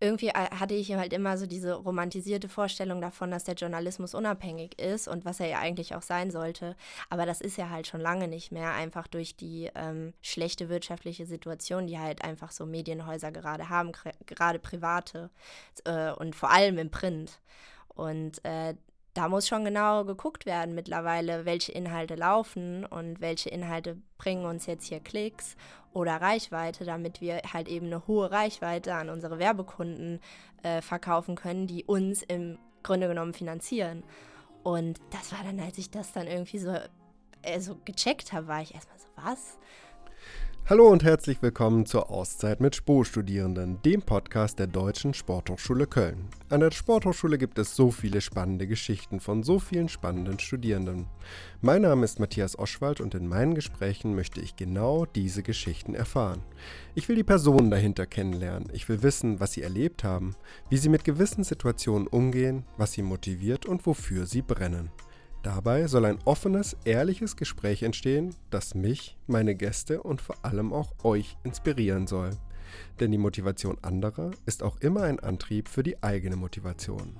irgendwie äh, hatte ich halt immer so diese romantisierte Vorstellung davon, dass der Journalismus unabhängig ist und was er ja eigentlich auch sein sollte. Aber das ist ja halt schon lange nicht mehr, einfach durch die ähm, schlechte wirtschaftliche Situation, die halt einfach so Medienhäuser gerade haben, gerade private äh, und vor allem im Print. Und äh, da muss schon genau geguckt werden mittlerweile, welche Inhalte laufen und welche Inhalte bringen uns jetzt hier Klicks oder Reichweite, damit wir halt eben eine hohe Reichweite an unsere Werbekunden äh, verkaufen können, die uns im Grunde genommen finanzieren. Und das war dann, als ich das dann irgendwie so, äh, so gecheckt habe, war ich erstmal so, was? Hallo und herzlich willkommen zur Auszeit mit SPO-Studierenden, dem Podcast der Deutschen Sporthochschule Köln. An der Sporthochschule gibt es so viele spannende Geschichten von so vielen spannenden Studierenden. Mein Name ist Matthias Oschwald und in meinen Gesprächen möchte ich genau diese Geschichten erfahren. Ich will die Personen dahinter kennenlernen. Ich will wissen, was sie erlebt haben, wie sie mit gewissen Situationen umgehen, was sie motiviert und wofür sie brennen. Dabei soll ein offenes, ehrliches Gespräch entstehen, das mich, meine Gäste und vor allem auch euch inspirieren soll. Denn die Motivation anderer ist auch immer ein Antrieb für die eigene Motivation.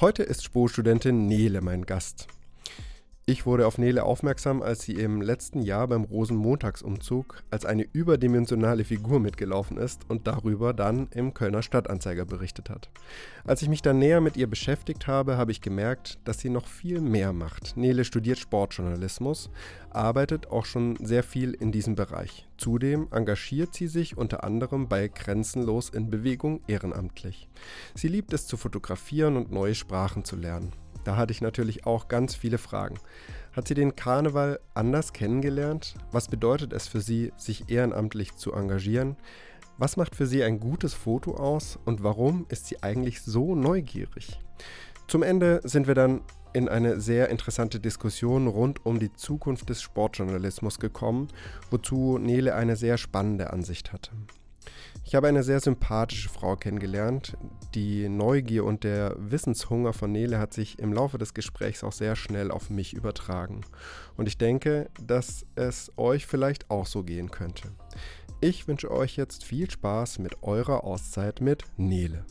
Heute ist Spo-Studentin Nele mein Gast. Ich wurde auf Nele aufmerksam, als sie im letzten Jahr beim Rosenmontagsumzug als eine überdimensionale Figur mitgelaufen ist und darüber dann im Kölner Stadtanzeiger berichtet hat. Als ich mich dann näher mit ihr beschäftigt habe, habe ich gemerkt, dass sie noch viel mehr macht. Nele studiert Sportjournalismus, arbeitet auch schon sehr viel in diesem Bereich. Zudem engagiert sie sich unter anderem bei Grenzenlos in Bewegung ehrenamtlich. Sie liebt es zu fotografieren und neue Sprachen zu lernen. Da hatte ich natürlich auch ganz viele Fragen. Hat sie den Karneval anders kennengelernt? Was bedeutet es für sie, sich ehrenamtlich zu engagieren? Was macht für sie ein gutes Foto aus und warum ist sie eigentlich so neugierig? Zum Ende sind wir dann in eine sehr interessante Diskussion rund um die Zukunft des Sportjournalismus gekommen, wozu Nele eine sehr spannende Ansicht hatte. Ich habe eine sehr sympathische Frau kennengelernt. Die Neugier und der Wissenshunger von Nele hat sich im Laufe des Gesprächs auch sehr schnell auf mich übertragen. Und ich denke, dass es euch vielleicht auch so gehen könnte. Ich wünsche euch jetzt viel Spaß mit eurer Auszeit mit Nele.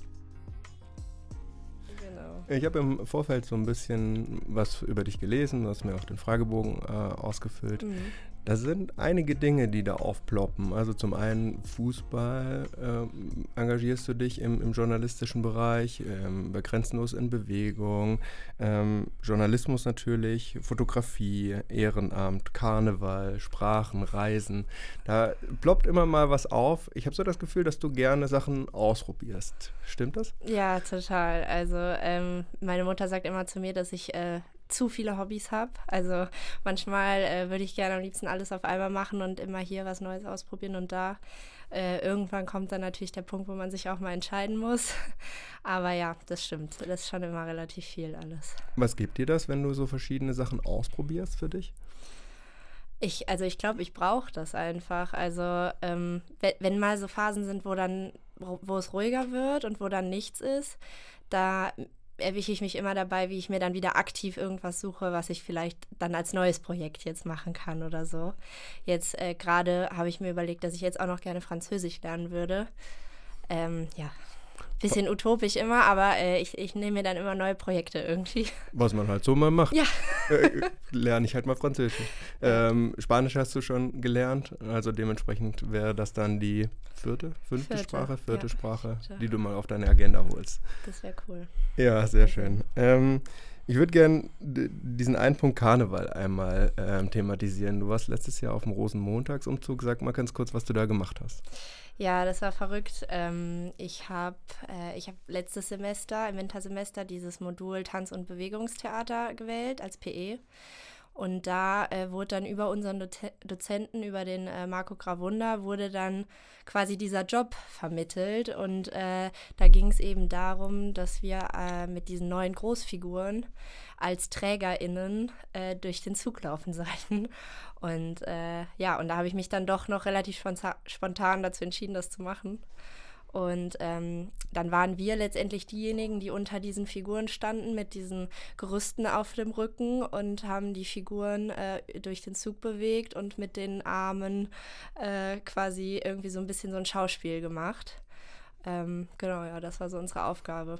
Genau. Ich habe im Vorfeld so ein bisschen was über dich gelesen, du hast mir auch den Fragebogen äh, ausgefüllt. Mhm. Da sind einige Dinge, die da aufploppen. Also zum einen Fußball, äh, engagierst du dich im, im journalistischen Bereich, ähm, bei Grenzenlos in Bewegung, ähm, Journalismus natürlich, Fotografie, Ehrenamt, Karneval, Sprachen, Reisen. Da ploppt immer mal was auf. Ich habe so das Gefühl, dass du gerne Sachen ausprobierst. Stimmt das? Ja, total. Also ähm, meine Mutter sagt immer zu mir, dass ich äh, zu viele Hobbys habe. Also manchmal äh, würde ich gerne am liebsten alles auf einmal machen und immer hier was Neues ausprobieren und da. Äh, irgendwann kommt dann natürlich der Punkt, wo man sich auch mal entscheiden muss. Aber ja, das stimmt. Das ist schon immer relativ viel alles. Was gibt dir das, wenn du so verschiedene Sachen ausprobierst für dich? Ich, also ich glaube, ich brauche das einfach. Also ähm, wenn, wenn mal so Phasen sind, wo dann, wo, wo es ruhiger wird und wo dann nichts ist, da erwische ich mich immer dabei, wie ich mir dann wieder aktiv irgendwas suche, was ich vielleicht dann als neues Projekt jetzt machen kann oder so. Jetzt äh, gerade habe ich mir überlegt, dass ich jetzt auch noch gerne Französisch lernen würde. Ähm, ja, bisschen utopisch immer, aber äh, ich, ich nehme mir dann immer neue Projekte irgendwie. Was man halt so mal macht. Ja. Äh, lerne ich halt mal Französisch. Ähm, Spanisch hast du schon gelernt, also dementsprechend wäre das dann die vierte, fünfte vierte, Sprache, vierte ja. Sprache, die du mal auf deine Agenda holst. Das wäre cool. Ja, sehr schön. Ähm, ich würde gerne diesen einen Punkt Karneval einmal ähm, thematisieren. Du warst letztes Jahr auf dem Rosenmontagsumzug. Sag mal ganz kurz, was du da gemacht hast. Ja, das war verrückt. Ähm, ich habe äh, hab letztes Semester, im Wintersemester, dieses Modul Tanz- und Bewegungstheater gewählt als PE. Und da äh, wurde dann über unseren Do Dozenten, über den äh, Marco Gravunda, wurde dann quasi dieser Job vermittelt. Und äh, da ging es eben darum, dass wir äh, mit diesen neuen Großfiguren als TrägerInnen äh, durch den Zug laufen sollten. Und äh, ja, und da habe ich mich dann doch noch relativ spontan dazu entschieden, das zu machen. Und ähm, dann waren wir letztendlich diejenigen, die unter diesen Figuren standen, mit diesen Gerüsten auf dem Rücken und haben die Figuren äh, durch den Zug bewegt und mit den Armen äh, quasi irgendwie so ein bisschen so ein Schauspiel gemacht. Ähm, genau, ja, das war so unsere Aufgabe.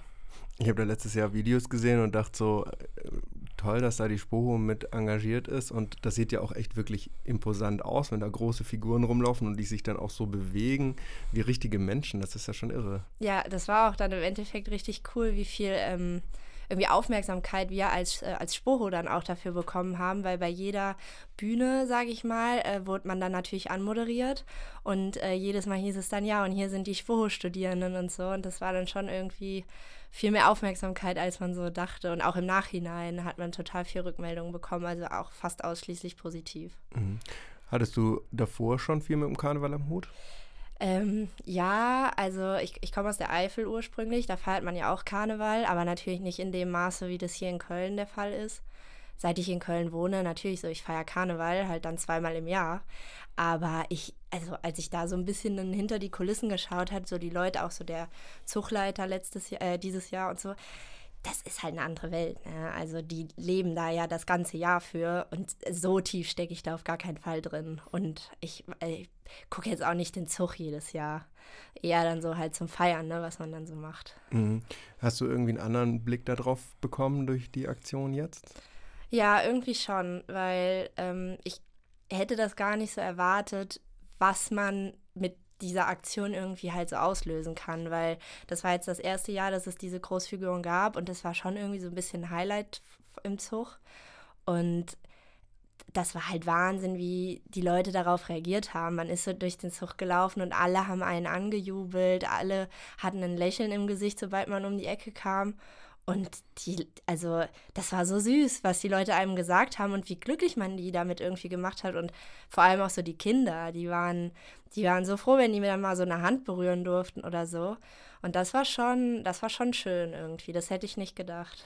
Ich habe da letztes Jahr Videos gesehen und dachte so, äh, toll, dass da die Spoho mit engagiert ist und das sieht ja auch echt wirklich imposant aus, wenn da große Figuren rumlaufen und die sich dann auch so bewegen wie richtige Menschen. Das ist ja schon irre. Ja, das war auch dann im Endeffekt richtig cool, wie viel ähm, irgendwie Aufmerksamkeit wir als, äh, als Spoho dann auch dafür bekommen haben, weil bei jeder Bühne, sage ich mal, äh, wurde man dann natürlich anmoderiert und äh, jedes Mal hieß es dann, ja, und hier sind die Spoho-Studierenden und so und das war dann schon irgendwie viel mehr Aufmerksamkeit, als man so dachte und auch im Nachhinein hat man total viel Rückmeldungen bekommen, also auch fast ausschließlich positiv. Mhm. Hattest du davor schon viel mit dem Karneval am Hut? Ähm, ja, also ich, ich komme aus der Eifel ursprünglich, da feiert man ja auch Karneval, aber natürlich nicht in dem Maße, wie das hier in Köln der Fall ist. Seit ich in Köln wohne, natürlich so, ich feiere Karneval halt dann zweimal im Jahr. Aber ich, also als ich da so ein bisschen hinter die Kulissen geschaut habe, so die Leute, auch so der Zugleiter letztes Jahr, äh, dieses Jahr und so, das ist halt eine andere Welt. Ne? Also die leben da ja das ganze Jahr für und so tief stecke ich da auf gar keinen Fall drin. Und ich, äh, ich gucke jetzt auch nicht den Zug jedes Jahr. Eher dann so halt zum Feiern, ne, was man dann so macht. Mhm. Hast du irgendwie einen anderen Blick darauf bekommen durch die Aktion jetzt? Ja, irgendwie schon, weil ähm, ich hätte das gar nicht so erwartet, was man mit dieser Aktion irgendwie halt so auslösen kann, weil das war jetzt das erste Jahr, dass es diese Großfiguren gab und das war schon irgendwie so ein bisschen Highlight im Zug. Und das war halt Wahnsinn, wie die Leute darauf reagiert haben. Man ist so durch den Zug gelaufen und alle haben einen angejubelt, alle hatten ein Lächeln im Gesicht, sobald man um die Ecke kam. Und die, also, das war so süß, was die Leute einem gesagt haben und wie glücklich man die damit irgendwie gemacht hat. Und vor allem auch so die Kinder, die waren, die waren so froh, wenn die mir dann mal so eine Hand berühren durften oder so. Und das war schon, das war schon schön irgendwie. Das hätte ich nicht gedacht.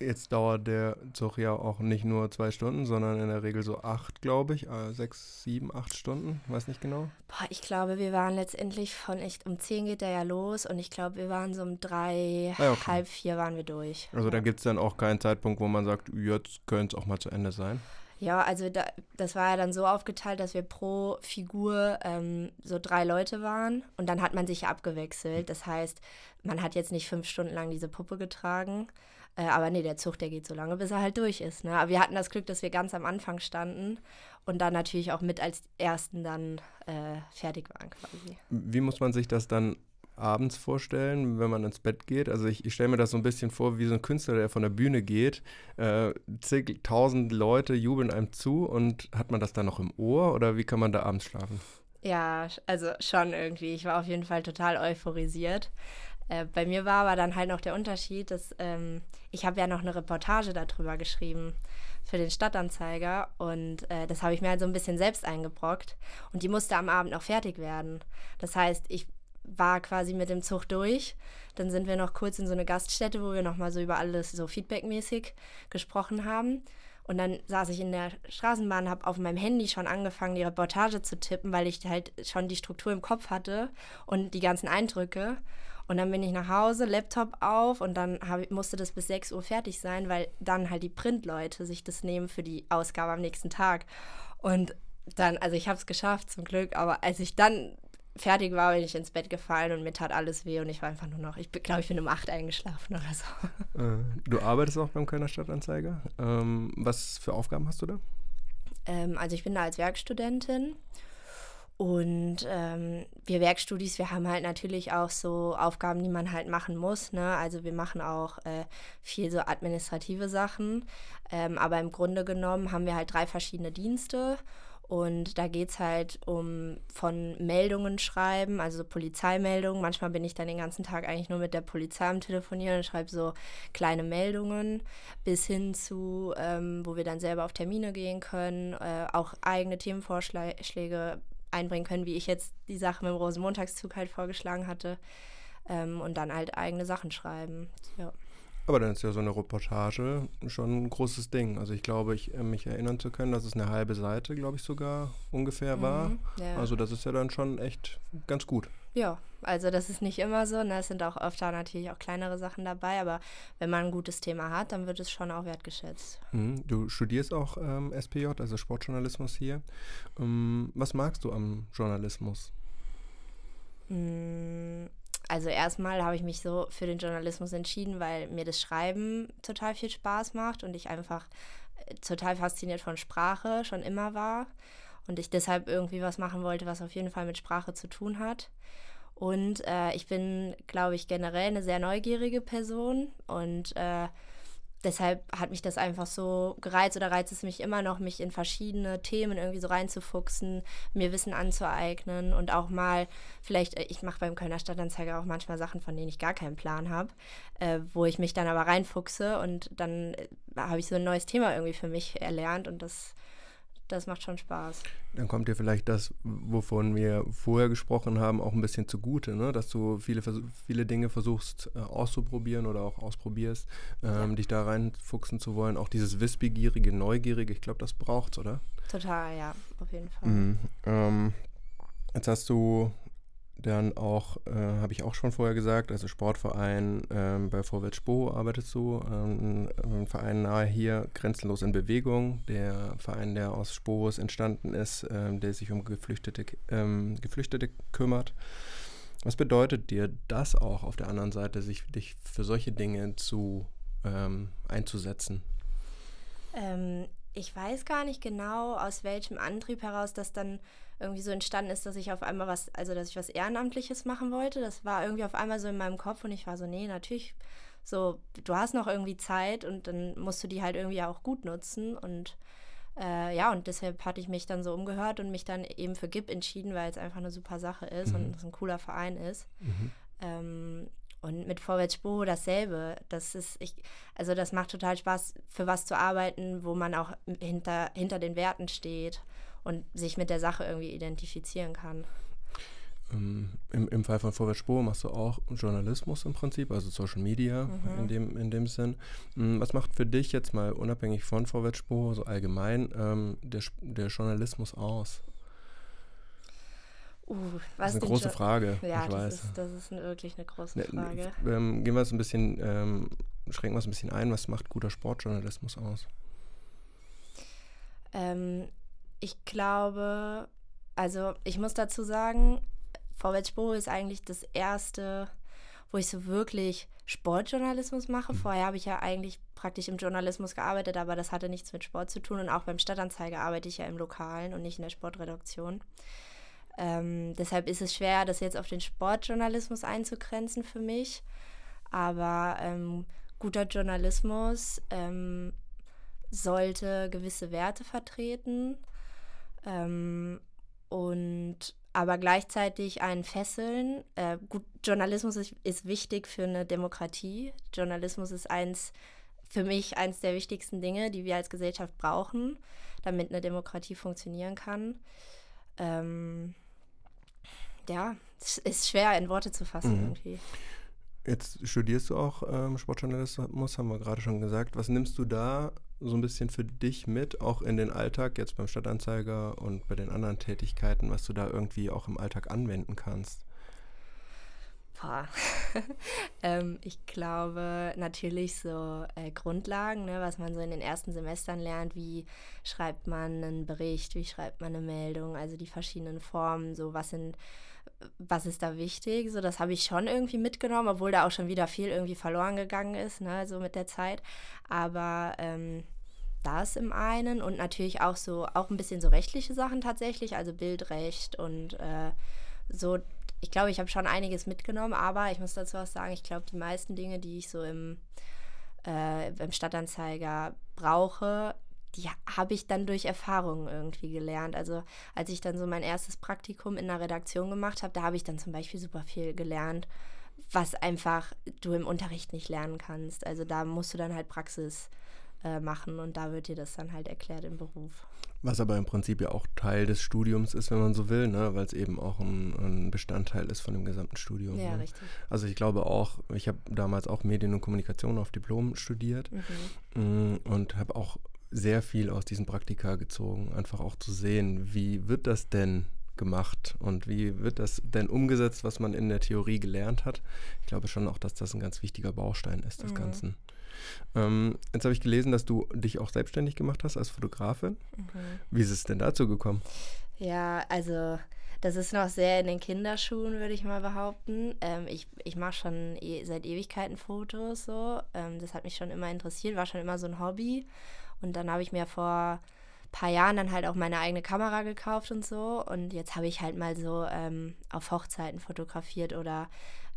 Jetzt dauert der Zug ja auch nicht nur zwei Stunden, sondern in der Regel so acht, glaube ich. Äh, sechs, sieben, acht Stunden, weiß nicht genau. Boah, ich glaube, wir waren letztendlich von echt um zehn geht der ja los und ich glaube, wir waren so um drei, ah, okay. halb vier waren wir durch. Also da gibt es dann auch keinen Zeitpunkt, wo man sagt, jetzt könnte es auch mal zu Ende sein. Ja, also da, das war ja dann so aufgeteilt, dass wir pro Figur ähm, so drei Leute waren und dann hat man sich abgewechselt. Das heißt, man hat jetzt nicht fünf Stunden lang diese Puppe getragen, äh, aber nee, der Zug, der geht so lange, bis er halt durch ist. Ne? Aber wir hatten das Glück, dass wir ganz am Anfang standen und dann natürlich auch mit als Ersten dann äh, fertig waren quasi. Wie muss man sich das dann abends vorstellen, wenn man ins Bett geht. Also ich, ich stelle mir das so ein bisschen vor, wie so ein Künstler, der von der Bühne geht. Äh, zigtausend Leute jubeln einem zu und hat man das dann noch im Ohr oder wie kann man da abends schlafen? Ja, also schon irgendwie. Ich war auf jeden Fall total euphorisiert. Äh, bei mir war aber dann halt noch der Unterschied, dass ähm, ich habe ja noch eine Reportage darüber geschrieben für den Stadtanzeiger und äh, das habe ich mir halt so ein bisschen selbst eingebrockt und die musste am Abend noch fertig werden. Das heißt, ich war quasi mit dem Zug durch. Dann sind wir noch kurz in so eine Gaststätte, wo wir nochmal so über alles so feedbackmäßig gesprochen haben. Und dann saß ich in der Straßenbahn, habe auf meinem Handy schon angefangen, die Reportage zu tippen, weil ich halt schon die Struktur im Kopf hatte und die ganzen Eindrücke. Und dann bin ich nach Hause, Laptop auf und dann hab, musste das bis 6 Uhr fertig sein, weil dann halt die Printleute sich das nehmen für die Ausgabe am nächsten Tag. Und dann, also ich habe es geschafft zum Glück, aber als ich dann fertig war, bin ich ins Bett gefallen und mir tat alles weh und ich war einfach nur noch, ich glaube, ich bin um 8 eingeschlafen oder so. Äh, du arbeitest auch beim Kölner Stadtanzeiger. Ähm, was für Aufgaben hast du da? Ähm, also ich bin da als Werkstudentin und ähm, wir Werkstudis, wir haben halt natürlich auch so Aufgaben, die man halt machen muss. Ne? Also wir machen auch äh, viel so administrative Sachen. Ähm, aber im Grunde genommen haben wir halt drei verschiedene Dienste. Und da geht es halt um von Meldungen schreiben, also Polizeimeldungen. Manchmal bin ich dann den ganzen Tag eigentlich nur mit der Polizei am Telefonieren und schreibe so kleine Meldungen, bis hin zu, ähm, wo wir dann selber auf Termine gehen können, äh, auch eigene Themenvorschläge einbringen können, wie ich jetzt die Sache mit dem Rosenmontagszug halt vorgeschlagen hatte. Ähm, und dann halt eigene Sachen schreiben. Ja. Aber dann ist ja so eine Reportage schon ein großes Ding. Also ich glaube, ich äh, mich erinnern zu können, dass es eine halbe Seite, glaube ich, sogar ungefähr war. Mhm, ja. Also das ist ja dann schon echt ganz gut. Ja, also das ist nicht immer so. Ne? Es sind auch öfter natürlich auch kleinere Sachen dabei, aber wenn man ein gutes Thema hat, dann wird es schon auch wertgeschätzt. Mhm. Du studierst auch ähm, SPJ, also Sportjournalismus hier. Ähm, was magst du am Journalismus? Mhm. also erstmal habe ich mich so für den Journalismus entschieden, weil mir das Schreiben total viel Spaß macht und ich einfach äh, total fasziniert von Sprache schon immer war und ich deshalb irgendwie was machen wollte, was auf jeden Fall mit Sprache zu tun hat. Und äh, ich bin, glaube ich, generell eine sehr neugierige Person und äh, deshalb hat mich das einfach so gereizt oder reizt es mich immer noch, mich in verschiedene Themen irgendwie so reinzufuchsen, mir Wissen anzueignen und auch mal, vielleicht, äh, ich mache beim Kölner Stadtanzeiger auch manchmal Sachen, von denen ich gar keinen Plan habe, äh, wo ich mich dann aber reinfuchse und dann äh, habe ich so ein neues Thema irgendwie für mich erlernt und das das macht schon Spaß. Dann kommt dir vielleicht das, wovon wir vorher gesprochen haben, auch ein bisschen zugute, ne? dass du viele, viele Dinge versuchst äh, auszuprobieren oder auch ausprobierst, ähm, ja. dich da reinfuchsen zu wollen. Auch dieses Wissbegierige, Neugierige, ich glaube, das braucht es, oder? Total, ja, auf jeden Fall. Mhm. Ähm, jetzt hast du dann auch, äh, habe ich auch schon vorher gesagt, also Sportverein ähm, bei Vorwärts Spo arbeitest du, ähm, ein Verein nahe hier, Grenzenlos in Bewegung, der Verein, der aus Sporos entstanden ist, ähm, der sich um Geflüchtete, ähm, Geflüchtete kümmert. Was bedeutet dir das auch auf der anderen Seite, sich dich für solche Dinge zu ähm, einzusetzen? Ähm, ich weiß gar nicht genau, aus welchem Antrieb heraus das dann irgendwie so entstanden ist, dass ich auf einmal was, also dass ich was Ehrenamtliches machen wollte. Das war irgendwie auf einmal so in meinem Kopf und ich war so, nee, natürlich, so, du hast noch irgendwie Zeit und dann musst du die halt irgendwie auch gut nutzen und äh, ja, und deshalb hatte ich mich dann so umgehört und mich dann eben für GIP entschieden, weil es einfach eine super Sache ist mhm. und es ein cooler Verein ist. Mhm. Ähm, und mit Vorwärts dasselbe. Das ist, ich, also das macht total Spaß, für was zu arbeiten, wo man auch hinter, hinter den Werten steht und sich mit der Sache irgendwie identifizieren kann. Ähm, im, Im Fall von Vorwärts Spur machst du auch Journalismus im Prinzip, also Social Media mhm. in, dem, in dem Sinn. Mm, was macht für dich jetzt mal unabhängig von Vorwärts Spur, so allgemein, ähm, der, der Journalismus aus? Uh, das ist eine große jo Frage. Ja, das, weiß. Ist, das ist wirklich eine große ne, Frage. Ähm, gehen wir es ein bisschen, ähm, schränken wir es ein bisschen ein. Was macht guter Sportjournalismus aus? Ähm, ich glaube, also ich muss dazu sagen, Vorwärts ist eigentlich das erste, wo ich so wirklich Sportjournalismus mache. Mhm. Vorher habe ich ja eigentlich praktisch im Journalismus gearbeitet, aber das hatte nichts mit Sport zu tun. Und auch beim Stadtanzeiger arbeite ich ja im Lokalen und nicht in der Sportredaktion. Ähm, deshalb ist es schwer, das jetzt auf den Sportjournalismus einzugrenzen für mich. Aber ähm, guter Journalismus ähm, sollte gewisse Werte vertreten ähm, und aber gleichzeitig einen fesseln. Äh, gut, Journalismus ist, ist, wichtig für eine Demokratie. Journalismus ist eins, für mich eins der wichtigsten Dinge, die wir als Gesellschaft brauchen, damit eine Demokratie funktionieren kann. Ähm, ja, es ist schwer in Worte zu fassen mhm. irgendwie. Jetzt studierst du auch ähm, Sportjournalismus, haben wir gerade schon gesagt. Was nimmst du da so ein bisschen für dich mit, auch in den Alltag, jetzt beim Stadtanzeiger und bei den anderen Tätigkeiten, was du da irgendwie auch im Alltag anwenden kannst? Ähm, ich glaube natürlich so äh, Grundlagen, ne, was man so in den ersten Semestern lernt, wie schreibt man einen Bericht, wie schreibt man eine Meldung, also die verschiedenen Formen, so was sind was ist da wichtig? So, das habe ich schon irgendwie mitgenommen, obwohl da auch schon wieder viel irgendwie verloren gegangen ist, ne, so mit der Zeit. Aber ähm, das im einen und natürlich auch so, auch ein bisschen so rechtliche Sachen tatsächlich, also Bildrecht und äh, so. Ich glaube, ich habe schon einiges mitgenommen, aber ich muss dazu auch sagen, ich glaube, die meisten Dinge, die ich so im, äh, im Stadtanzeiger brauche, die habe ich dann durch Erfahrungen irgendwie gelernt. Also als ich dann so mein erstes Praktikum in der Redaktion gemacht habe, da habe ich dann zum Beispiel super viel gelernt, was einfach du im Unterricht nicht lernen kannst. Also da musst du dann halt Praxis äh, machen und da wird dir das dann halt erklärt im Beruf. Was aber im Prinzip ja auch Teil des Studiums ist, wenn man so will, ne? weil es eben auch ein, ein, Bestandteil ist von dem gesamten Studium. Ja, ne? richtig. Also ich glaube auch, ich habe damals auch Medien und Kommunikation auf Diplom studiert mhm. Mm, und habe auch sehr viel aus diesen Praktika gezogen, einfach auch zu sehen, wie wird das denn gemacht und wie wird das denn umgesetzt, was man in der Theorie gelernt hat. Ich glaube schon auch, dass das ein ganz wichtiger Baustein ist des mhm. Ganzen. Ähm, jetzt habe ich gelesen, dass du dich auch selbstständig gemacht hast als Fotografin. Mhm. Wie ist es denn dazu gekommen? Ja, also das ist noch sehr in den Kinderschuhen, würde ich mal behaupten. Ähm, ich ich mache schon e seit Ewigkeiten Fotos so. Ähm, das hat mich schon immer interessiert, war schon immer so ein Hobby. Und dann habe ich mir vor ein paar Jahren dann halt auch meine eigene Kamera gekauft und so. Und jetzt habe ich halt mal so ähm, auf Hochzeiten fotografiert oder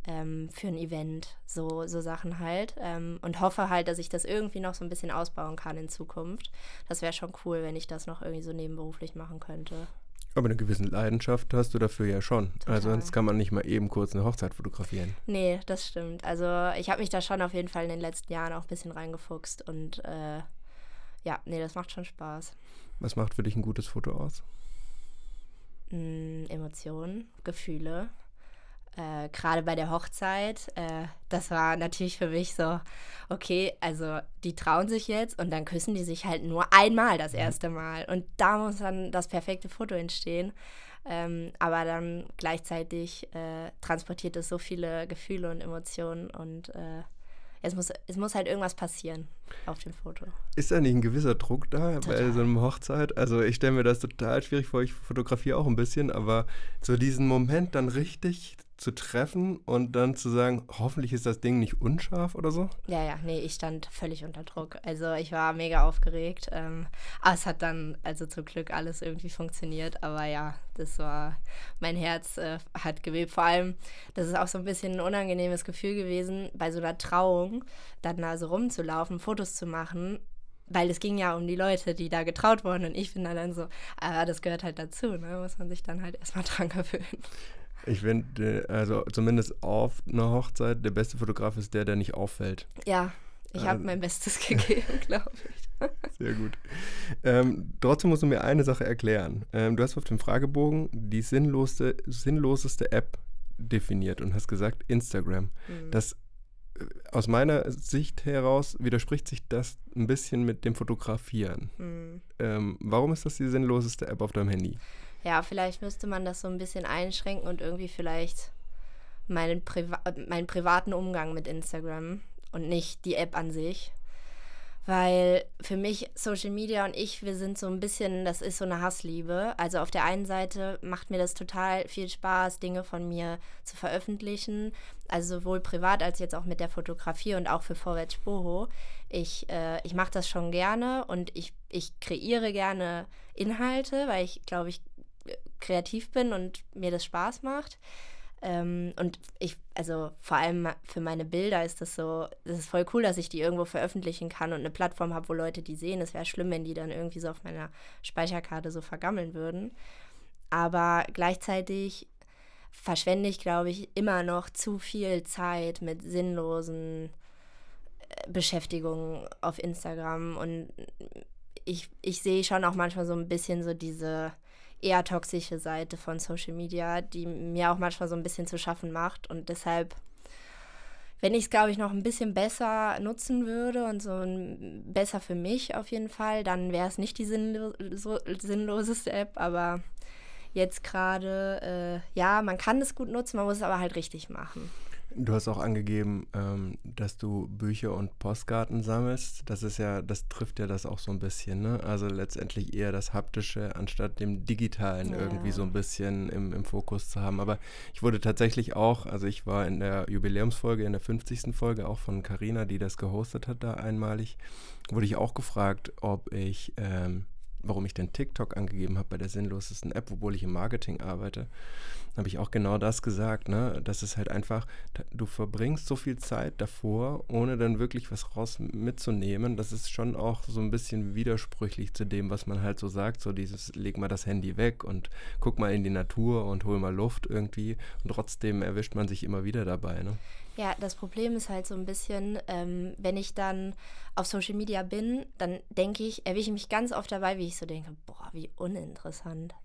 ähm, für ein Event, so, so Sachen halt. Ähm, und hoffe halt, dass ich das irgendwie noch so ein bisschen ausbauen kann in Zukunft. Das wäre schon cool, wenn ich das noch irgendwie so nebenberuflich machen könnte. Aber eine gewisse Leidenschaft hast du dafür ja schon. Total. Also sonst kann man nicht mal eben kurz eine Hochzeit fotografieren. Nee, das stimmt. Also ich habe mich da schon auf jeden Fall in den letzten Jahren auch ein bisschen reingefuchst und äh, ja, nee, das macht schon Spaß. Was macht für dich ein gutes Foto aus? Mm, Emotionen, Gefühle, äh, gerade bei der Hochzeit, äh, das war natürlich für mich so, okay, also die trauen sich jetzt und dann küssen die sich halt nur einmal das mhm. erste Mal. Und da muss dann das perfekte Foto entstehen. Ähm, aber dann gleichzeitig äh, transportiert es so viele Gefühle und Emotionen und äh, es muss, es muss halt irgendwas passieren auf dem Foto. Ist da nicht ein gewisser Druck da total. bei so einer Hochzeit? Also ich stelle mir das total schwierig vor, ich fotografiere auch ein bisschen, aber so diesen Moment dann richtig zu treffen und dann zu sagen, hoffentlich ist das Ding nicht unscharf oder so? Ja, ja, nee, ich stand völlig unter Druck. Also ich war mega aufgeregt. Ähm, aber es hat dann, also zum Glück alles irgendwie funktioniert. Aber ja, das war, mein Herz äh, hat gewebt. Vor allem, das ist auch so ein bisschen ein unangenehmes Gefühl gewesen, bei so einer Trauung dann da so rumzulaufen, Fotos zu machen weil es ging ja um die Leute, die da getraut wurden und ich bin da dann so, aber das gehört halt dazu, ne? muss man sich dann halt erstmal dran gewöhnen. Ich finde, also zumindest auf einer Hochzeit, der beste Fotograf ist der, der nicht auffällt. Ja, ich habe ähm, mein Bestes gegeben, glaube ich. Sehr gut. Ähm, trotzdem musst du mir eine Sache erklären. Ähm, du hast auf dem Fragebogen die sinnloseste, sinnloseste App definiert und hast gesagt Instagram. Mhm. Das äh, aus meiner Sicht heraus widerspricht sich das ein bisschen mit dem Fotografieren. Mhm. Ähm, warum ist das die sinnloseste App auf deinem Handy? Ja, vielleicht müsste man das so ein bisschen einschränken und irgendwie vielleicht meinen, Priva meinen privaten Umgang mit Instagram und nicht die App an sich. Weil für mich Social Media und ich, wir sind so ein bisschen, das ist so eine Hassliebe. Also auf der einen Seite macht mir das total viel Spaß, Dinge von mir zu veröffentlichen. Also sowohl privat als jetzt auch mit der Fotografie und auch für Vorwärts Boho. Ich, äh, ich mache das schon gerne und ich, ich kreiere gerne Inhalte, weil ich glaube, ich kreativ bin und mir das Spaß macht. Ähm, und ich, also vor allem für meine Bilder ist das so, das ist voll cool, dass ich die irgendwo veröffentlichen kann und eine Plattform habe, wo Leute die sehen. Es wäre schlimm, wenn die dann irgendwie so auf meiner Speicherkarte so vergammeln würden. Aber gleichzeitig verschwende ich, glaube ich, immer noch zu viel Zeit mit sinnlosen äh, Beschäftigungen auf Instagram und ich, ich sehe schon auch manchmal so ein bisschen so diese eher toxische Seite von Social Media, die mir auch manchmal so ein bisschen zu schaffen macht. Und deshalb, wenn ich es, glaube ich, noch ein bisschen besser nutzen würde und so ein, besser für mich auf jeden Fall, dann wäre es nicht die sinnlo so, sinnloseste App, aber jetzt gerade, äh, ja, man kann es gut nutzen, man muss es aber halt richtig machen. Du hast auch angegeben, ähm, dass du Bücher und Postkarten sammelst. Das ist ja, das trifft ja das auch so ein bisschen, ne? Also letztendlich eher das Haptische anstatt dem Digitalen ja. irgendwie so ein bisschen im, im Fokus zu haben. Aber ich wurde tatsächlich auch, also ich war in der Jubiläumsfolge, in der 50. Folge auch von Carina, die das gehostet hat, da einmalig, wurde ich auch gefragt, ob ich ähm, warum ich den TikTok angegeben habe bei der sinnlosesten App, obwohl ich im Marketing arbeite, habe ich auch genau das gesagt, ne? Das ist halt einfach, du verbringst so viel Zeit davor, ohne dann wirklich was raus mitzunehmen. Das ist schon auch so ein bisschen widersprüchlich zu dem, was man halt so sagt, so dieses, leg mal das Handy weg und guck mal in die Natur und hol mal Luft irgendwie. Und trotzdem erwischt man sich immer wieder dabei, ne? Ja, das Problem ist halt so ein bisschen, ähm, wenn ich dann auf Social Media bin, dann denke ich, erwische ich mich ganz oft dabei, wie ich so denke, boah, wie uninteressant.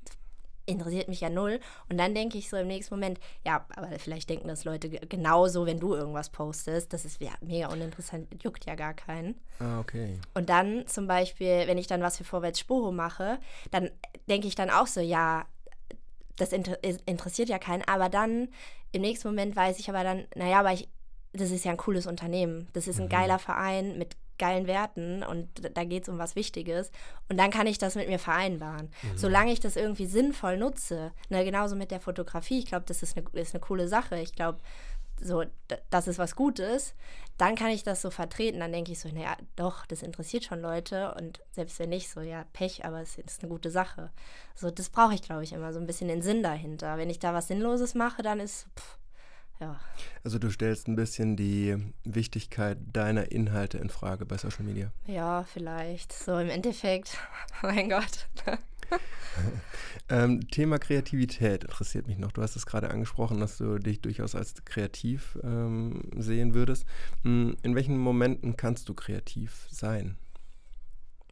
Interessiert mich ja null. Und dann denke ich so im nächsten Moment, ja, aber vielleicht denken das Leute genauso, wenn du irgendwas postest. Das ist ja mega uninteressant, juckt ja gar keinen. Ah, okay. Und dann zum Beispiel, wenn ich dann was für Vorwärts Sporo mache, dann denke ich dann auch so, ja, das inter interessiert ja keinen. Aber dann im nächsten Moment weiß ich aber dann, naja, aber ich, das ist ja ein cooles Unternehmen. Das ist ein mhm. geiler Verein mit geilen Werten und da geht es um was Wichtiges. Und dann kann ich das mit mir vereinbaren. Mhm. Solange ich das irgendwie sinnvoll nutze, ne, genauso mit der Fotografie, ich glaube, das ist eine, ist eine coole Sache. Ich glaube, so, das ist was Gutes, dann kann ich das so vertreten. Dann denke ich so, naja, doch, das interessiert schon Leute. Und selbst wenn nicht, so, ja, Pech, aber es ist eine gute Sache. So, das brauche ich, glaube ich, immer so ein bisschen den Sinn dahinter. Wenn ich da was Sinnloses mache, dann ist, pff, ja. Also du stellst ein bisschen die Wichtigkeit deiner Inhalte in Frage bei Social Media. Ja, vielleicht. So im Endeffekt, mein Gott. ähm, Thema Kreativität interessiert mich noch. Du hast es gerade angesprochen, dass du dich durchaus als kreativ ähm, sehen würdest. Hm, in welchen Momenten kannst du kreativ sein?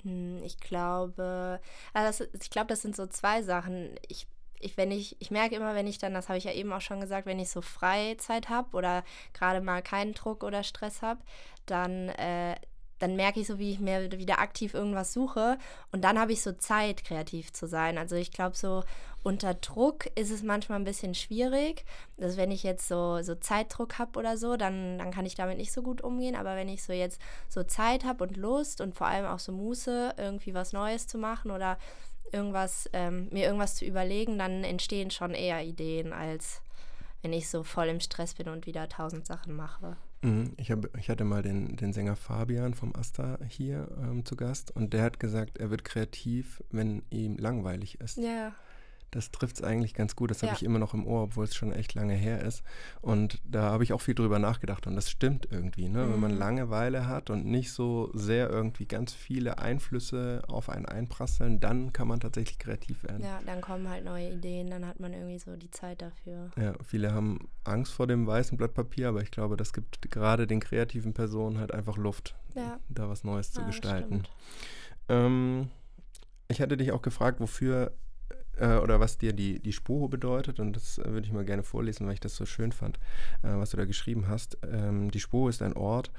Hm, ich glaube, also das, ich glaube, das sind so zwei Sachen. Ich ich, wenn ich, ich merke immer, wenn ich dann, das habe ich ja eben auch schon gesagt, wenn ich so Freizeit habe oder gerade mal keinen Druck oder Stress habe, dann, äh, dann merke ich so, wie ich mir wieder aktiv irgendwas suche und dann habe ich so Zeit, kreativ zu sein. Also ich glaube, so unter Druck ist es manchmal ein bisschen schwierig. Also wenn ich jetzt so, so Zeitdruck habe oder so, dann, dann kann ich damit nicht so gut umgehen. Aber wenn ich so jetzt so Zeit habe und Lust und vor allem auch so Muße, irgendwie was Neues zu machen oder irgendwas, ähm, mir irgendwas zu überlegen, dann entstehen schon eher Ideen, als wenn ich so voll im Stress bin und wieder tausend Sachen mache. Mhm. Ich, hab, ich hatte mal den, den Sänger Fabian vom Asta hier ähm, zu Gast und der hat gesagt, er wird kreativ, wenn ihm langweilig ist. Ja das trifft es eigentlich ganz gut. Das ja. habe ich immer noch im Ohr, obwohl es schon echt lange her ist. Und da habe ich auch viel drüber nachgedacht. Und das stimmt irgendwie. Ne? Mhm. Wenn man mhm. Langeweile hat und nicht so sehr irgendwie ganz viele Einflüsse auf einen einprasseln, dann kann man tatsächlich kreativ werden. Ja, dann kommen halt neue Ideen, dann hat man irgendwie so die Zeit dafür. Ja, viele haben Angst vor dem weißen Blatt Papier, aber ich glaube, das gibt gerade den kreativen Personen halt einfach Luft, ja. da was Neues zu ja, gestalten. Ähm, ich hatte dich auch gefragt, wofür äh, oder was dir die, die Spuro bedeutet. Und das äh, würde ich mal gerne vorlesen, weil ich das so schön fand, äh, was du da geschrieben hast. Ähm, die Spuro ist ein Ort,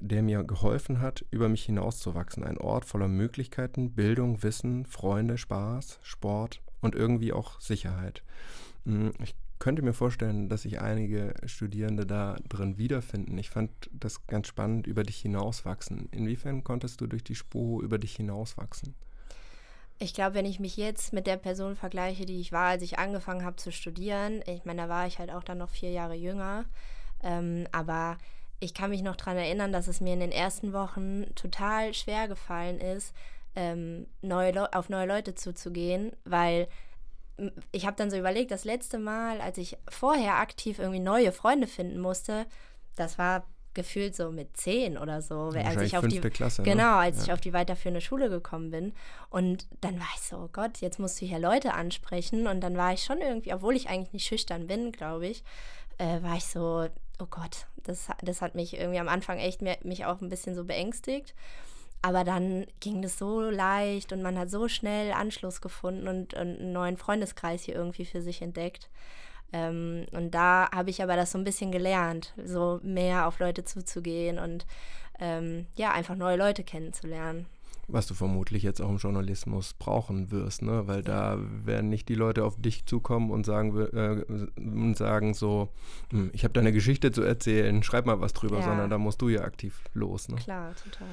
der mir geholfen hat, über mich hinauszuwachsen. Ein Ort voller Möglichkeiten, Bildung, Wissen, Freunde, Spaß, Sport und irgendwie auch Sicherheit. Mhm, ich könnte mir vorstellen, dass sich einige Studierende da drin wiederfinden. Ich fand das ganz spannend, über dich hinauswachsen. Inwiefern konntest du durch die Spuro über dich hinauswachsen? Ich glaube, wenn ich mich jetzt mit der Person vergleiche, die ich war, als ich angefangen habe zu studieren, ich meine, da war ich halt auch dann noch vier Jahre jünger, ähm, aber ich kann mich noch daran erinnern, dass es mir in den ersten Wochen total schwer gefallen ist, ähm, neue auf neue Leute zuzugehen, weil ich habe dann so überlegt, das letzte Mal, als ich vorher aktiv irgendwie neue Freunde finden musste, das war gefühlt so mit zehn oder so, als ich auf die Klasse, ne? genau, als ja. ich auf die weiterführende Schule gekommen bin und dann war ich so, oh Gott, jetzt musst du hier Leute ansprechen und dann war ich schon irgendwie, obwohl ich eigentlich nicht schüchtern bin, glaube ich, äh, war ich so, oh Gott, das, das hat mich irgendwie am Anfang echt mehr, mich auch ein bisschen so beängstigt. Aber dann ging das so leicht und man hat so schnell Anschluss gefunden und, und einen neuen Freundeskreis hier irgendwie für sich entdeckt. Ähm, und da habe ich aber das so ein bisschen gelernt, so mehr auf Leute zuzugehen und ähm, ja, einfach neue Leute kennenzulernen. Was du vermutlich jetzt auch im Journalismus brauchen wirst, ne? Weil da werden nicht die Leute auf dich zukommen und sagen, äh, und sagen so, hm, ich habe da eine Geschichte zu erzählen, schreib mal was drüber, ja. sondern da musst du ja aktiv los. Ne? Klar, total.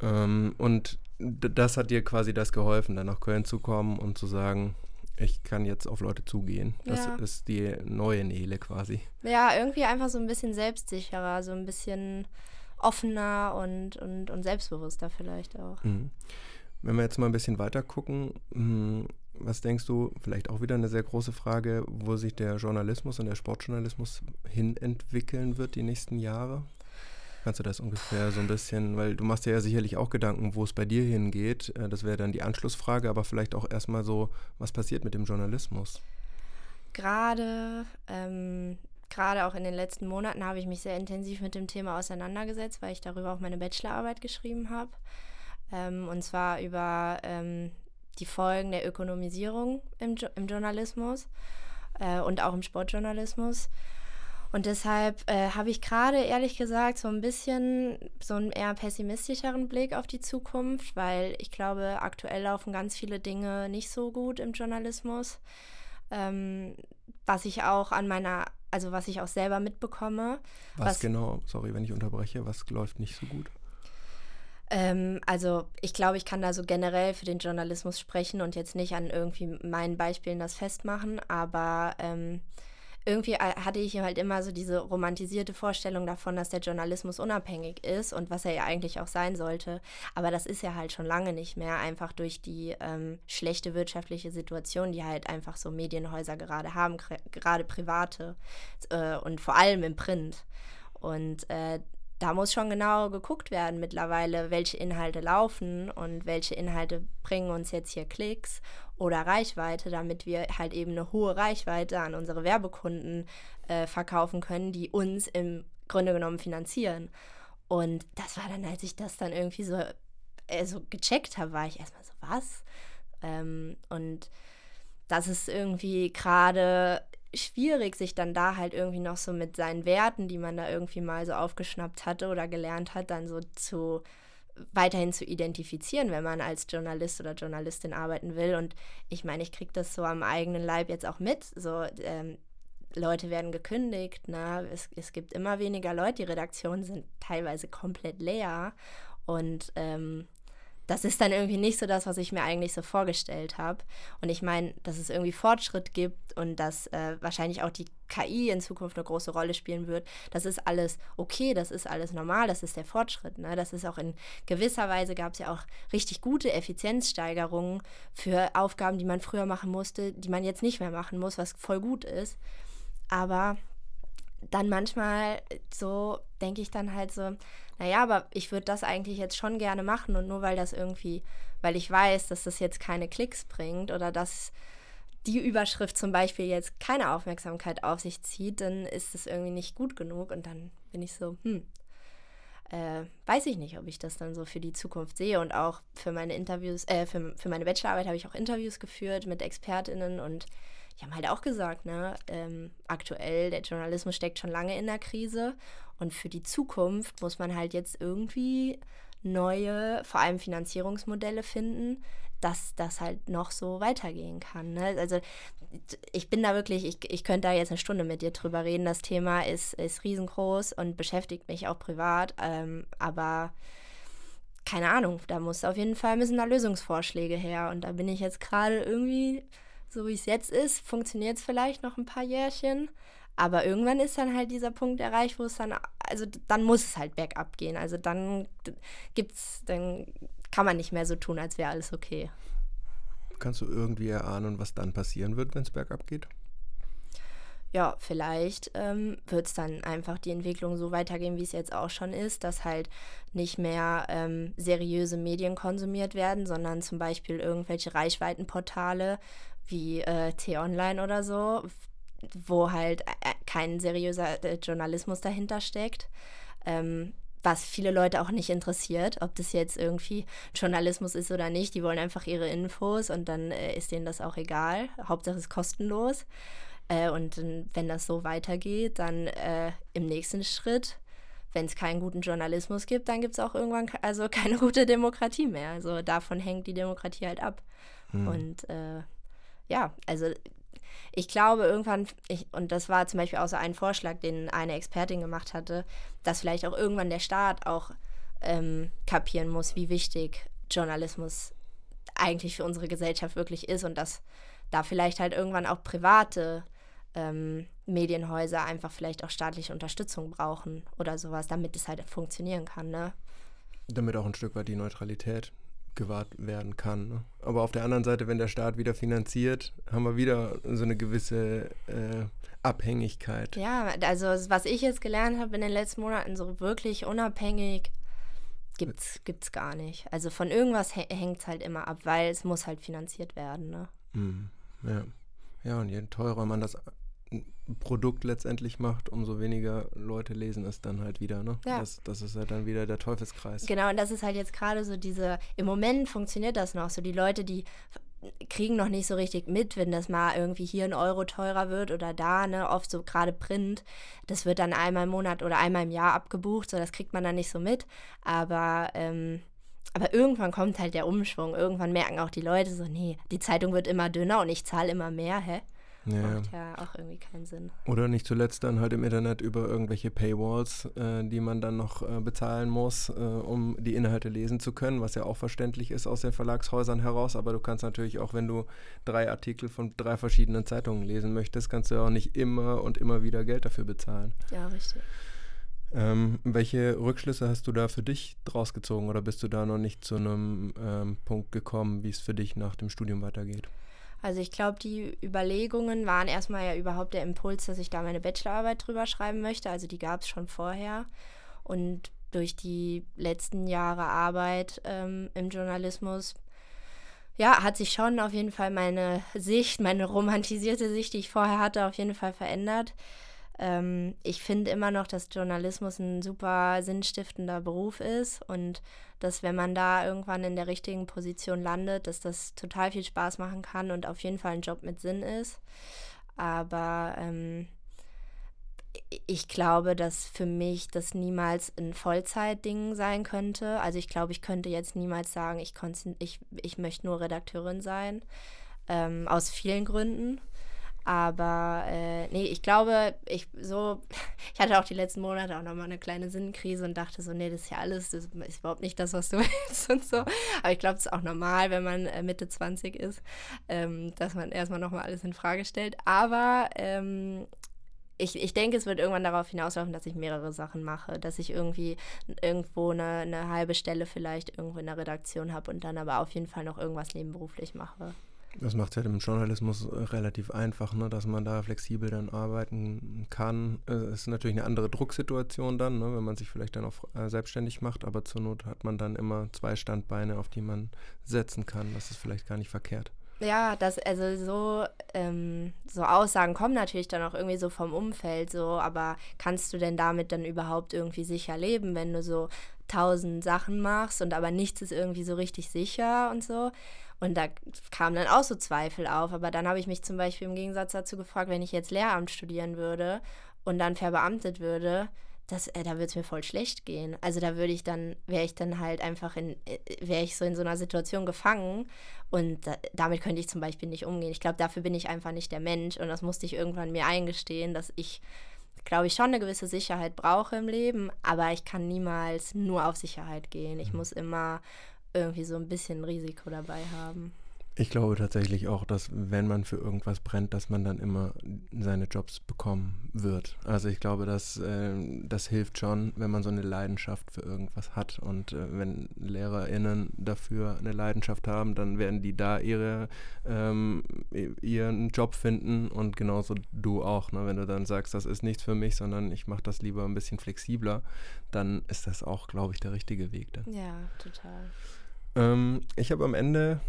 Ähm, und das hat dir quasi das geholfen, dann nach Köln zu kommen und zu sagen, ich kann jetzt auf Leute zugehen. Das ja. ist die neue Nele quasi. Ja, irgendwie einfach so ein bisschen selbstsicherer, so ein bisschen offener und, und, und selbstbewusster vielleicht auch. Mhm. Wenn wir jetzt mal ein bisschen weiter gucken, hm, was denkst du, vielleicht auch wieder eine sehr große Frage, wo sich der Journalismus und der Sportjournalismus hin entwickeln wird die nächsten Jahre? Kannst du das ungefähr so ein bisschen, weil du machst dir ja sicherlich auch Gedanken, wo es bei dir hingeht. Äh, das wäre dann die Anschlussfrage, aber vielleicht auch erstmal so, was passiert mit dem Journalismus? Gerade, ähm, gerade auch in den letzten Monaten habe ich mich sehr intensiv mit dem Thema auseinandergesetzt, weil ich darüber auch meine Bachelorarbeit geschrieben habe. Ähm, und zwar über ähm, die Folgen der Ökonomisierung im, jo im Journalismus äh, und auch im Sportjournalismus. Und deshalb äh, habe ich gerade ehrlich gesagt so ein bisschen so einen eher pessimistischeren Blick auf die Zukunft, weil ich glaube, aktuell laufen ganz viele Dinge nicht so gut im Journalismus. Ähm, was ich auch an meiner, also was ich auch selber mitbekomme. Was, was genau, sorry, wenn ich unterbreche, was läuft nicht so gut? Ähm, also ich glaube, ich kann da so generell für den Journalismus sprechen und jetzt nicht an irgendwie meinen Beispielen das festmachen, aber ähm, irgendwie hatte ich halt immer so diese romantisierte Vorstellung davon, dass der Journalismus unabhängig ist und was er ja eigentlich auch sein sollte. Aber das ist ja halt schon lange nicht mehr, einfach durch die ähm, schlechte wirtschaftliche Situation, die halt einfach so Medienhäuser gerade haben, gerade private äh, und vor allem im Print. Und äh, da muss schon genau geguckt werden mittlerweile, welche Inhalte laufen und welche Inhalte bringen uns jetzt hier Klicks oder Reichweite, damit wir halt eben eine hohe Reichweite an unsere Werbekunden äh, verkaufen können, die uns im Grunde genommen finanzieren. Und das war dann, als ich das dann irgendwie so, äh, gecheckt habe, war ich erstmal so, was? Ähm, und das ist irgendwie gerade schwierig, sich dann da halt irgendwie noch so mit seinen Werten, die man da irgendwie mal so aufgeschnappt hatte oder gelernt hat, dann so zu weiterhin zu identifizieren, wenn man als Journalist oder Journalistin arbeiten will. Und ich meine, ich kriege das so am eigenen Leib jetzt auch mit. So, ähm, Leute werden gekündigt, ne? es, es gibt immer weniger Leute, die Redaktionen sind teilweise komplett leer. Und ähm, das ist dann irgendwie nicht so das, was ich mir eigentlich so vorgestellt habe. Und ich meine, dass es irgendwie Fortschritt gibt und dass äh, wahrscheinlich auch die KI in Zukunft eine große Rolle spielen wird, das ist alles okay, das ist alles normal, das ist der Fortschritt. Ne? Das ist auch in gewisser Weise gab es ja auch richtig gute Effizienzsteigerungen für Aufgaben, die man früher machen musste, die man jetzt nicht mehr machen muss, was voll gut ist. Aber dann manchmal so denke ich dann halt so, naja, aber ich würde das eigentlich jetzt schon gerne machen und nur weil das irgendwie, weil ich weiß, dass das jetzt keine Klicks bringt oder dass die Überschrift zum Beispiel jetzt keine Aufmerksamkeit auf sich zieht, dann ist es irgendwie nicht gut genug und dann bin ich so, hm, äh, weiß ich nicht, ob ich das dann so für die Zukunft sehe und auch für meine Interviews, äh, für, für meine Bachelorarbeit habe ich auch Interviews geführt mit ExpertInnen und die haben halt auch gesagt, ne, ähm, aktuell, der Journalismus steckt schon lange in der Krise und für die Zukunft muss man halt jetzt irgendwie neue, vor allem Finanzierungsmodelle finden, dass das halt noch so weitergehen kann. Ne? Also ich bin da wirklich, ich, ich könnte da jetzt eine Stunde mit dir drüber reden. Das Thema ist, ist riesengroß und beschäftigt mich auch privat, ähm, aber keine Ahnung, da muss auf jeden Fall müssen da Lösungsvorschläge her und da bin ich jetzt gerade irgendwie so wie es jetzt ist, funktioniert es vielleicht noch ein paar Jährchen. Aber irgendwann ist dann halt dieser Punkt erreicht, wo es dann, also dann muss es halt bergab gehen. Also dann gibt's, dann kann man nicht mehr so tun, als wäre alles okay. Kannst du irgendwie erahnen, was dann passieren wird, wenn es bergab geht? Ja, vielleicht ähm, wird es dann einfach die Entwicklung so weitergehen, wie es jetzt auch schon ist, dass halt nicht mehr ähm, seriöse Medien konsumiert werden, sondern zum Beispiel irgendwelche Reichweitenportale wie äh, T-Online oder so, wo halt äh, kein seriöser äh, Journalismus dahinter steckt. Ähm, was viele Leute auch nicht interessiert, ob das jetzt irgendwie Journalismus ist oder nicht. Die wollen einfach ihre Infos und dann äh, ist denen das auch egal. Hauptsache es ist kostenlos. Äh, und wenn das so weitergeht, dann äh, im nächsten Schritt, wenn es keinen guten Journalismus gibt, dann gibt es auch irgendwann also keine gute Demokratie mehr. Also davon hängt die Demokratie halt ab. Hm. Und äh, ja, also ich glaube irgendwann, ich, und das war zum Beispiel auch so ein Vorschlag, den eine Expertin gemacht hatte, dass vielleicht auch irgendwann der Staat auch ähm, kapieren muss, wie wichtig Journalismus eigentlich für unsere Gesellschaft wirklich ist und dass da vielleicht halt irgendwann auch private ähm, Medienhäuser einfach vielleicht auch staatliche Unterstützung brauchen oder sowas, damit es halt funktionieren kann, ne? Damit auch ein Stück weit die Neutralität gewahrt werden kann. Ne? Aber auf der anderen Seite, wenn der Staat wieder finanziert, haben wir wieder so eine gewisse äh, Abhängigkeit. Ja, also was ich jetzt gelernt habe in den letzten Monaten, so wirklich unabhängig gibt's, gibt's gar nicht. Also von irgendwas hängt es halt immer ab, weil es muss halt finanziert werden. Ne? Mm, ja. ja, und je teurer man das Produkt letztendlich macht, umso weniger Leute lesen es dann halt wieder. Ne? Ja. Das, das ist halt dann wieder der Teufelskreis. Genau, und das ist halt jetzt gerade so diese, im Moment funktioniert das noch so. Die Leute, die kriegen noch nicht so richtig mit, wenn das mal irgendwie hier ein Euro teurer wird oder da, ne, oft so gerade Print, das wird dann einmal im Monat oder einmal im Jahr abgebucht, so das kriegt man dann nicht so mit, aber ähm, aber irgendwann kommt halt der Umschwung, irgendwann merken auch die Leute so, nee, die Zeitung wird immer dünner und ich zahle immer mehr, hä? Ja. Macht ja auch irgendwie keinen Sinn. Oder nicht zuletzt dann halt im Internet über irgendwelche Paywalls, äh, die man dann noch äh, bezahlen muss, äh, um die Inhalte lesen zu können, was ja auch verständlich ist aus den Verlagshäusern heraus. Aber du kannst natürlich auch, wenn du drei Artikel von drei verschiedenen Zeitungen lesen möchtest, kannst du ja auch nicht immer und immer wieder Geld dafür bezahlen. Ja, richtig. Ähm, welche Rückschlüsse hast du da für dich draus gezogen oder bist du da noch nicht zu einem ähm, Punkt gekommen, wie es für dich nach dem Studium weitergeht? Also ich glaube, die Überlegungen waren erstmal ja überhaupt der Impuls, dass ich da meine Bachelorarbeit drüber schreiben möchte. Also die gab es schon vorher. Und durch die letzten Jahre Arbeit ähm, im Journalismus, ja, hat sich schon auf jeden Fall meine Sicht, meine romantisierte Sicht, die ich vorher hatte, auf jeden Fall verändert. Ähm, ich finde immer noch, dass Journalismus ein super sinnstiftender Beruf ist und dass wenn man da irgendwann in der richtigen Position landet, dass das total viel Spaß machen kann und auf jeden Fall ein Job mit Sinn ist. Aber ähm, ich glaube, dass für mich das niemals ein Vollzeitding sein könnte. Also ich glaube, ich könnte jetzt niemals sagen, ich, ich, ich möchte nur Redakteurin sein. Ähm, aus vielen Gründen. Aber äh, nee, ich glaube, ich so, ich hatte auch die letzten Monate auch nochmal eine kleine Sinnkrise und dachte so, nee, das ist ja alles, das ist überhaupt nicht das, was du willst und so. Aber ich glaube, es ist auch normal, wenn man äh, Mitte 20 ist, ähm, dass man erstmal nochmal alles in Frage stellt. Aber ähm, ich, ich denke, es wird irgendwann darauf hinauslaufen, dass ich mehrere Sachen mache, dass ich irgendwie irgendwo eine, eine halbe Stelle vielleicht irgendwo in der Redaktion habe und dann aber auf jeden Fall noch irgendwas nebenberuflich mache. Das macht es halt im Journalismus äh, relativ einfach, ne, dass man da flexibel dann arbeiten kann. Es ist natürlich eine andere Drucksituation dann, ne, wenn man sich vielleicht dann auch äh, selbstständig macht, aber zur Not hat man dann immer zwei Standbeine, auf die man setzen kann. Das ist vielleicht gar nicht verkehrt. Ja, das, also so, ähm, so Aussagen kommen natürlich dann auch irgendwie so vom Umfeld, so, aber kannst du denn damit dann überhaupt irgendwie sicher leben, wenn du so tausend Sachen machst und aber nichts ist irgendwie so richtig sicher und so? Und da kamen dann auch so Zweifel auf. Aber dann habe ich mich zum Beispiel im Gegensatz dazu gefragt, wenn ich jetzt Lehramt studieren würde und dann verbeamtet würde, das, äh, da würde es mir voll schlecht gehen. Also da würde ich dann, wäre ich dann halt einfach in, äh, wäre ich so in so einer Situation gefangen und da, damit könnte ich zum Beispiel nicht umgehen. Ich glaube, dafür bin ich einfach nicht der Mensch und das musste ich irgendwann mir eingestehen, dass ich, glaube ich, schon eine gewisse Sicherheit brauche im Leben, aber ich kann niemals nur auf Sicherheit gehen. Ich mhm. muss immer irgendwie so ein bisschen Risiko dabei haben. Ich glaube tatsächlich auch, dass wenn man für irgendwas brennt, dass man dann immer seine Jobs bekommen wird. Also ich glaube, dass äh, das hilft schon, wenn man so eine Leidenschaft für irgendwas hat. Und äh, wenn LehrerInnen dafür eine Leidenschaft haben, dann werden die da ihre, ähm, ihren Job finden und genauso du auch. Ne? Wenn du dann sagst, das ist nichts für mich, sondern ich mache das lieber ein bisschen flexibler, dann ist das auch, glaube ich, der richtige Weg. Da. Ja, total. Ähm, ich habe am Ende,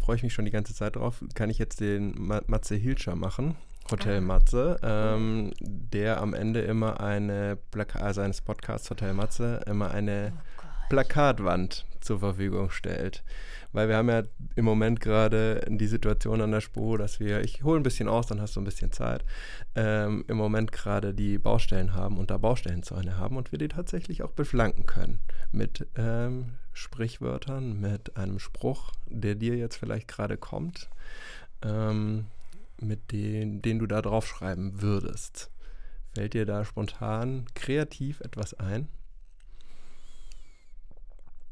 freue ich mich schon die ganze Zeit drauf, kann ich jetzt den Matze Hilscher machen. Hotel ah. Matze, ähm, der am Ende immer eine Plaka also eines Podcasts Hotel Matze immer eine oh Plakatwand zur Verfügung stellt. Weil wir haben ja im Moment gerade die Situation an der Spur, dass wir, ich hole ein bisschen aus, dann hast du ein bisschen Zeit, ähm, im Moment gerade die Baustellen haben und da Baustellenzäune haben und wir die tatsächlich auch beflanken können mit ähm, Sprichwörtern, mit einem Spruch, der dir jetzt vielleicht gerade kommt, ähm, mit den, den du da draufschreiben würdest. Fällt dir da spontan kreativ etwas ein?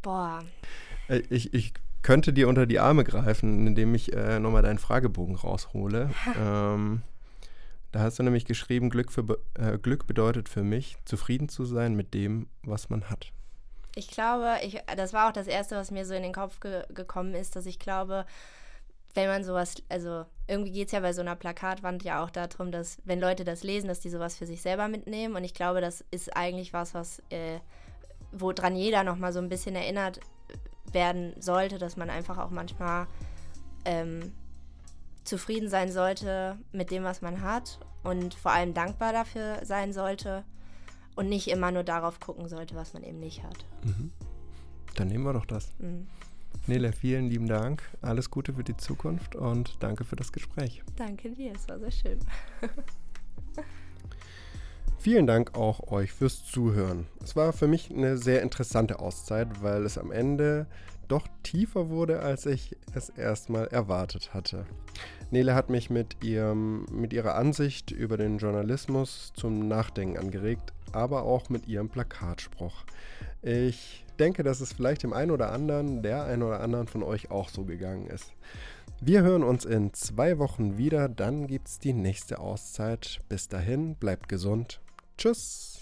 Boah. Äh, ich, ich könnte dir unter die Arme greifen, indem ich äh, nochmal deinen Fragebogen raushole. ähm, da hast du nämlich geschrieben, Glück, für, äh, Glück bedeutet für mich, zufrieden zu sein mit dem, was man hat. Ich glaube, ich, das war auch das Erste, was mir so in den Kopf ge gekommen ist, dass ich glaube, wenn man sowas, also irgendwie geht es ja bei so einer Plakatwand ja auch darum, dass wenn Leute das lesen, dass die sowas für sich selber mitnehmen. Und ich glaube, das ist eigentlich was, was, äh, woran jeder nochmal so ein bisschen erinnert werden sollte, dass man einfach auch manchmal ähm, zufrieden sein sollte mit dem, was man hat und vor allem dankbar dafür sein sollte und nicht immer nur darauf gucken sollte, was man eben nicht hat. Mhm. Dann nehmen wir doch das. Mhm. Nele, vielen lieben Dank. Alles Gute für die Zukunft und danke für das Gespräch. Danke dir, es war sehr schön. Vielen Dank auch euch fürs Zuhören. Es war für mich eine sehr interessante Auszeit, weil es am Ende doch tiefer wurde, als ich es erstmal erwartet hatte. Nele hat mich mit, ihrem, mit ihrer Ansicht über den Journalismus zum Nachdenken angeregt, aber auch mit ihrem Plakatspruch. Ich denke, dass es vielleicht dem einen oder anderen, der einen oder anderen von euch auch so gegangen ist. Wir hören uns in zwei Wochen wieder, dann gibt es die nächste Auszeit. Bis dahin, bleibt gesund. Tschüss.